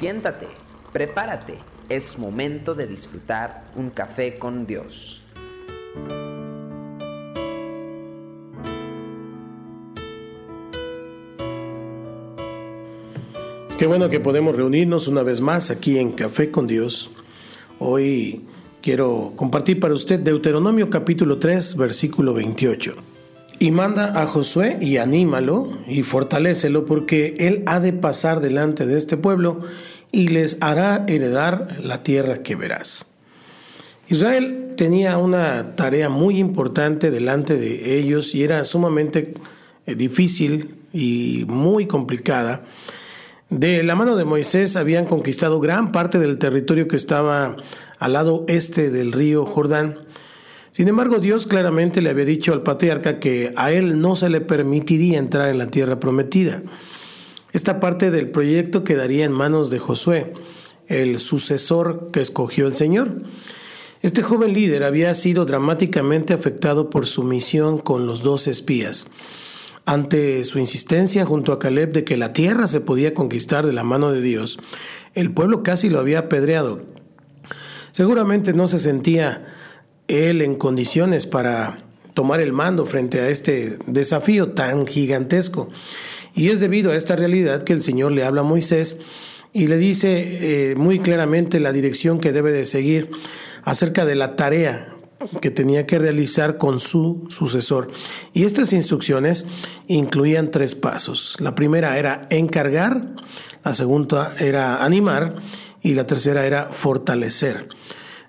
Siéntate, prepárate, es momento de disfrutar un café con Dios. Qué bueno que podemos reunirnos una vez más aquí en Café con Dios. Hoy quiero compartir para usted Deuteronomio capítulo 3, versículo 28 y manda a Josué y anímalo y fortalécelo porque él ha de pasar delante de este pueblo y les hará heredar la tierra que verás. Israel tenía una tarea muy importante delante de ellos y era sumamente eh, difícil y muy complicada. De la mano de Moisés habían conquistado gran parte del territorio que estaba al lado este del río Jordán sin embargo, Dios claramente le había dicho al patriarca que a él no se le permitiría entrar en la tierra prometida. Esta parte del proyecto quedaría en manos de Josué, el sucesor que escogió el Señor. Este joven líder había sido dramáticamente afectado por su misión con los dos espías. Ante su insistencia junto a Caleb de que la tierra se podía conquistar de la mano de Dios, el pueblo casi lo había apedreado. Seguramente no se sentía él en condiciones para tomar el mando frente a este desafío tan gigantesco. Y es debido a esta realidad que el Señor le habla a Moisés y le dice eh, muy claramente la dirección que debe de seguir acerca de la tarea que tenía que realizar con su sucesor. Y estas instrucciones incluían tres pasos. La primera era encargar, la segunda era animar y la tercera era fortalecer.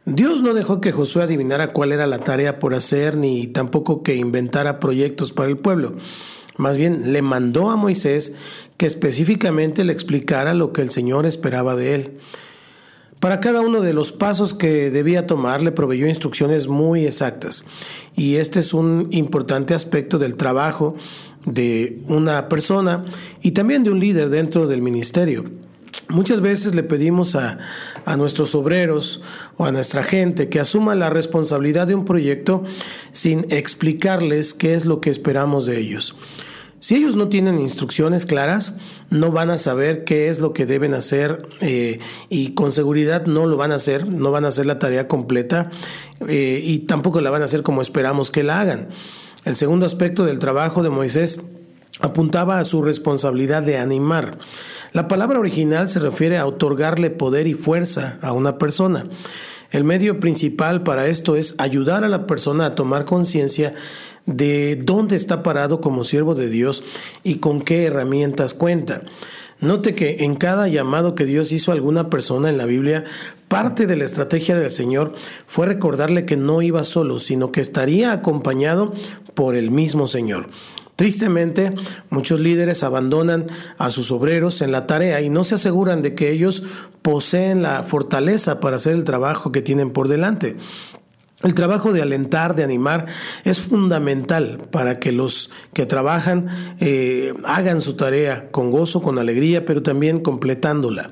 Dios no dejó que Josué adivinara cuál era la tarea por hacer, ni tampoco que inventara proyectos para el pueblo. Más bien le mandó a Moisés que específicamente le explicara lo que el Señor esperaba de él. Para cada uno de los pasos que debía tomar le proveyó instrucciones muy exactas. Y este es un importante aspecto del trabajo de una persona y también de un líder dentro del ministerio. Muchas veces le pedimos a, nuestros obreros o a nuestra gente que asuma la responsabilidad de un proyecto sin explicarles qué es lo que esperamos de ellos. Si ellos no tienen instrucciones claras, no van a saber qué es lo que deben hacer eh, y con seguridad no lo van a hacer, no van a hacer la tarea completa eh, y tampoco la van a hacer como esperamos que la hagan. El segundo aspecto del trabajo de Moisés apuntaba a su responsabilidad de animar. La palabra original se refiere a otorgarle poder y fuerza a una persona. El medio principal para esto es ayudar a la persona a tomar conciencia de dónde está parado como siervo de Dios y con qué herramientas cuenta. Note que en cada llamado que Dios hizo a alguna persona en la Biblia, parte de la estrategia del Señor fue recordarle que no iba solo, sino que estaría acompañado por el mismo Señor. Tristemente, muchos líderes abandonan a sus obreros en la tarea y no se aseguran de que ellos poseen la fortaleza para hacer el trabajo que tienen por delante. El trabajo de alentar, de animar, es fundamental para que los que trabajan eh, hagan su tarea con gozo, con alegría, pero también completándola.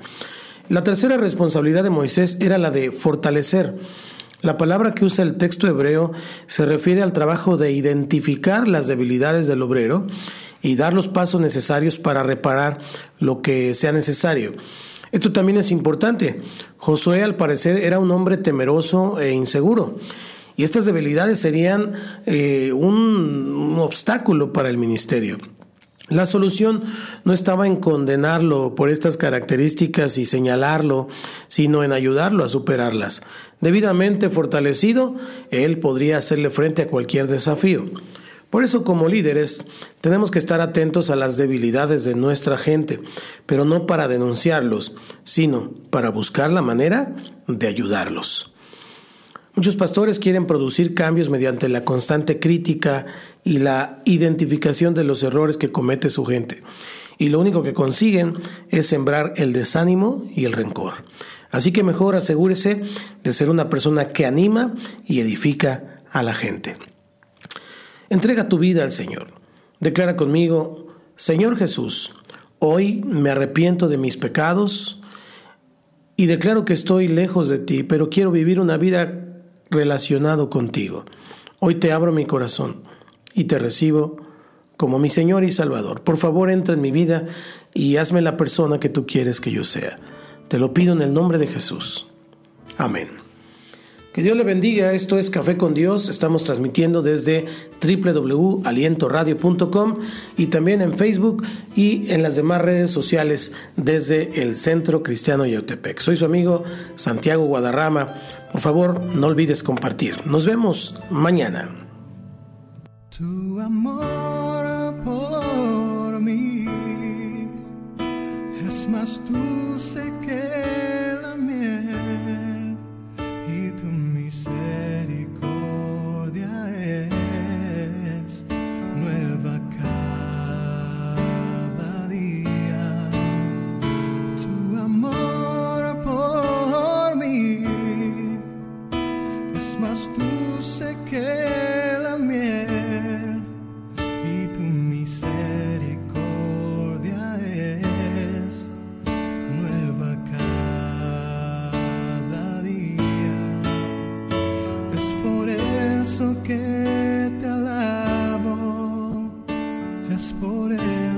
La tercera responsabilidad de Moisés era la de fortalecer. La palabra que usa el texto hebreo se refiere al trabajo de identificar las debilidades del obrero y dar los pasos necesarios para reparar lo que sea necesario. Esto también es importante. Josué al parecer era un hombre temeroso e inseguro. Y estas debilidades serían eh, un obstáculo para el ministerio. La solución no estaba en condenarlo por estas características y señalarlo, sino en ayudarlo a superarlas. Debidamente fortalecido, él podría hacerle frente a cualquier desafío. Por eso como líderes tenemos que estar atentos a las debilidades de nuestra gente, pero no para denunciarlos, sino para buscar la manera de ayudarlos. Muchos pastores quieren producir cambios mediante la constante crítica y la identificación de los errores que comete su gente. Y lo único que consiguen es sembrar el desánimo y el rencor. Así que mejor asegúrese de ser una persona que anima y edifica a la gente. Entrega tu vida al Señor. Declara conmigo, Señor Jesús, hoy me arrepiento de mis pecados y declaro que estoy lejos de ti, pero quiero vivir una vida relacionado contigo. Hoy te abro mi corazón y te recibo como mi Señor y Salvador. Por favor, entra en mi vida y hazme la persona que tú quieres que yo sea. Te lo pido en el nombre de Jesús. Amén. Que Dios le bendiga. Esto es Café con Dios. Estamos transmitiendo desde www.alientoradio.com y también en Facebook y en las demás redes sociales desde el Centro Cristiano Yautepec. Soy su amigo Santiago Guadarrama. Por favor, no olvides compartir. Nos vemos mañana. Tu amor por mí es más